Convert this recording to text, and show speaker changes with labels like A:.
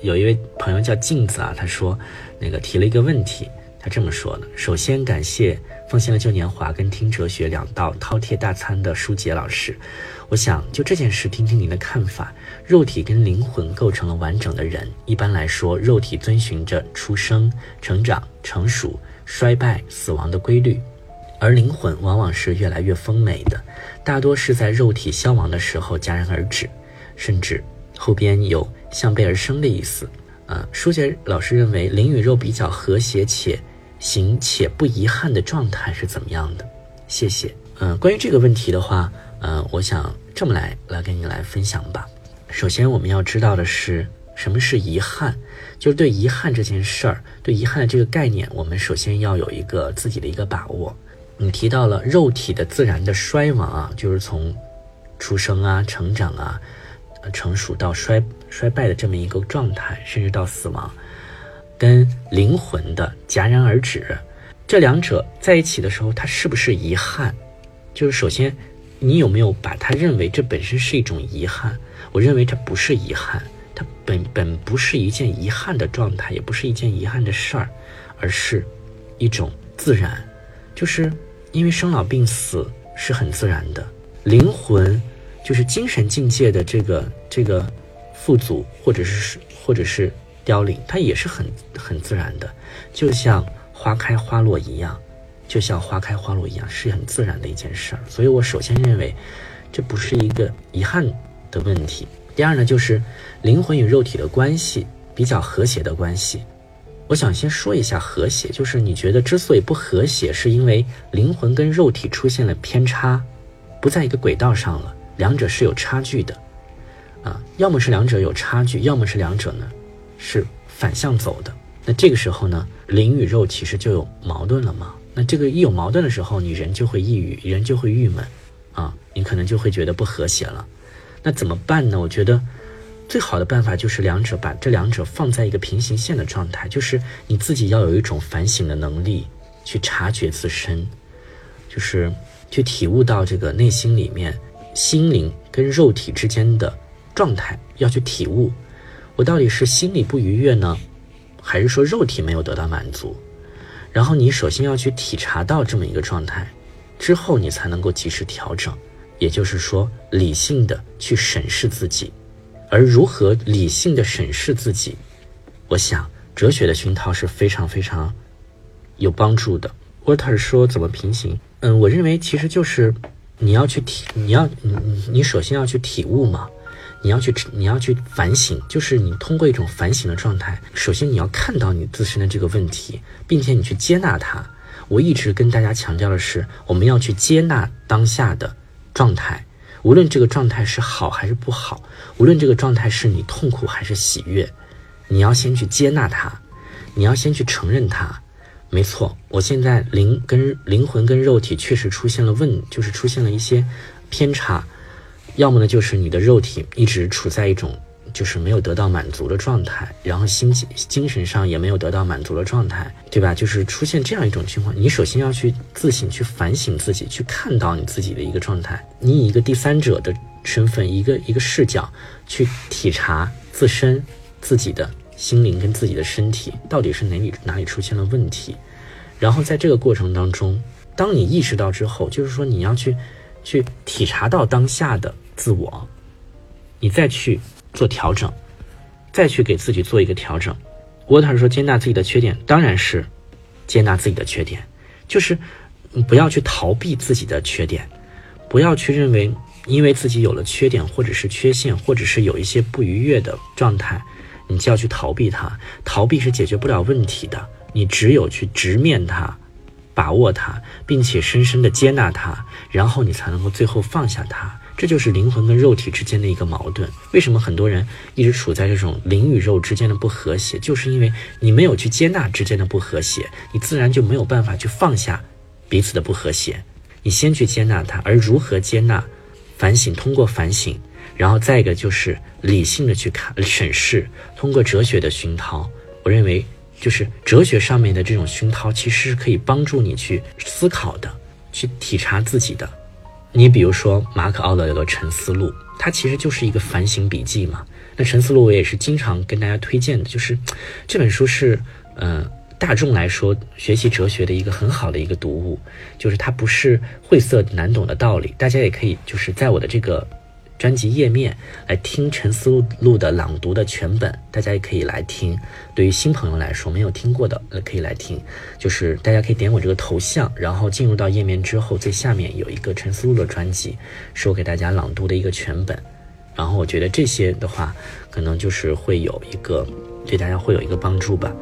A: 有一位朋友叫镜子啊，他说那个提了一个问题，他这么说的：首先感谢奉献了旧年华跟听哲学两道饕餮大餐的舒杰老师。我想就这件事听听您的看法。肉体跟灵魂构成了完整的人。一般来说，肉体遵循着出生、成长、成熟、衰败、死亡的规律，而灵魂往往是越来越丰美的，大多是在肉体消亡的时候戛然而止，甚至后边有相背而生的意思。啊，舒杰老师认为灵与肉比较和谐且行且不遗憾的状态是怎么样的？谢谢。嗯，关于这个问题的话。嗯，我想这么来来跟你来分享吧。首先，我们要知道的是什么是遗憾，就是对遗憾这件事儿，对遗憾的这个概念，我们首先要有一个自己的一个把握。你提到了肉体的自然的衰亡啊，就是从出生啊、成长啊、成熟到衰衰败的这么一个状态，甚至到死亡，跟灵魂的戛然而止，这两者在一起的时候，它是不是遗憾？就是首先。你有没有把它认为这本身是一种遗憾？我认为它不是遗憾，它本本不是一件遗憾的状态，也不是一件遗憾的事儿，而是一种自然，就是因为生老病死是很自然的，灵魂就是精神境界的这个这个富足或者是或者是凋零，它也是很很自然的，就像花开花落一样。就像花开花落一样，是很自然的一件事儿。所以我首先认为，这不是一个遗憾的问题。第二呢，就是灵魂与肉体的关系比较和谐的关系。我想先说一下和谐，就是你觉得之所以不和谐，是因为灵魂跟肉体出现了偏差，不在一个轨道上了，两者是有差距的。啊，要么是两者有差距，要么是两者呢是反向走的。那这个时候呢，灵与肉其实就有矛盾了嘛？那这个一有矛盾的时候，你人就会抑郁，人就会郁闷，啊，你可能就会觉得不和谐了。那怎么办呢？我觉得最好的办法就是两者把这两者放在一个平行线的状态，就是你自己要有一种反省的能力，去察觉自身，就是去体悟到这个内心里面心灵跟肉体之间的状态，要去体悟，我到底是心里不愉悦呢，还是说肉体没有得到满足？然后你首先要去体察到这么一个状态，之后你才能够及时调整，也就是说理性的去审视自己。而如何理性的审视自己，我想哲学的熏陶是非常非常有帮助的。沃特说怎么平行？嗯，我认为其实就是你要去体，你要你你首先要去体悟嘛。你要去，你要去反省，就是你通过一种反省的状态，首先你要看到你自身的这个问题，并且你去接纳它。我一直跟大家强调的是，我们要去接纳当下的状态，无论这个状态是好还是不好，无论这个状态是你痛苦还是喜悦，你要先去接纳它，你要先去承认它。没错，我现在灵跟灵魂跟肉体确实出现了问，就是出现了一些偏差。要么呢，就是你的肉体一直处在一种就是没有得到满足的状态，然后心情精神上也没有得到满足的状态，对吧？就是出现这样一种情况，你首先要去自省、去反省自己，去看到你自己的一个状态，你以一个第三者的身份，一个一个视角去体察自身自己的心灵跟自己的身体到底是哪里哪里出现了问题，然后在这个过程当中，当你意识到之后，就是说你要去去体察到当下的。自我，你再去做调整，再去给自己做一个调整。沃特说：“接纳自己的缺点，当然是接纳自己的缺点，就是不要去逃避自己的缺点，不要去认为因为自己有了缺点，或者是缺陷，或者是有一些不愉悦的状态，你就要去逃避它。逃避是解决不了问题的，你只有去直面它，把握它，并且深深的接纳它，然后你才能够最后放下它。”这就是灵魂跟肉体之间的一个矛盾。为什么很多人一直处在这种灵与肉之间的不和谐？就是因为你没有去接纳之间的不和谐，你自然就没有办法去放下彼此的不和谐。你先去接纳它，而如何接纳？反省，通过反省，然后再一个就是理性的去看审视，通过哲学的熏陶。我认为，就是哲学上面的这种熏陶，其实是可以帮助你去思考的，去体察自己的。你比如说，马可·奥勒留的《沉思录》，它其实就是一个反省笔记嘛。那沉思录我也是经常跟大家推荐的，就是这本书是，呃，大众来说学习哲学的一个很好的一个读物，就是它不是晦涩难懂的道理，大家也可以就是在我的这个。专辑页面来听陈思路的朗读的全本，大家也可以来听。对于新朋友来说，没有听过的呃可以来听。就是大家可以点我这个头像，然后进入到页面之后，最下面有一个陈思路的专辑，是我给大家朗读的一个全本。然后我觉得这些的话，可能就是会有一个对大家会有一个帮助吧。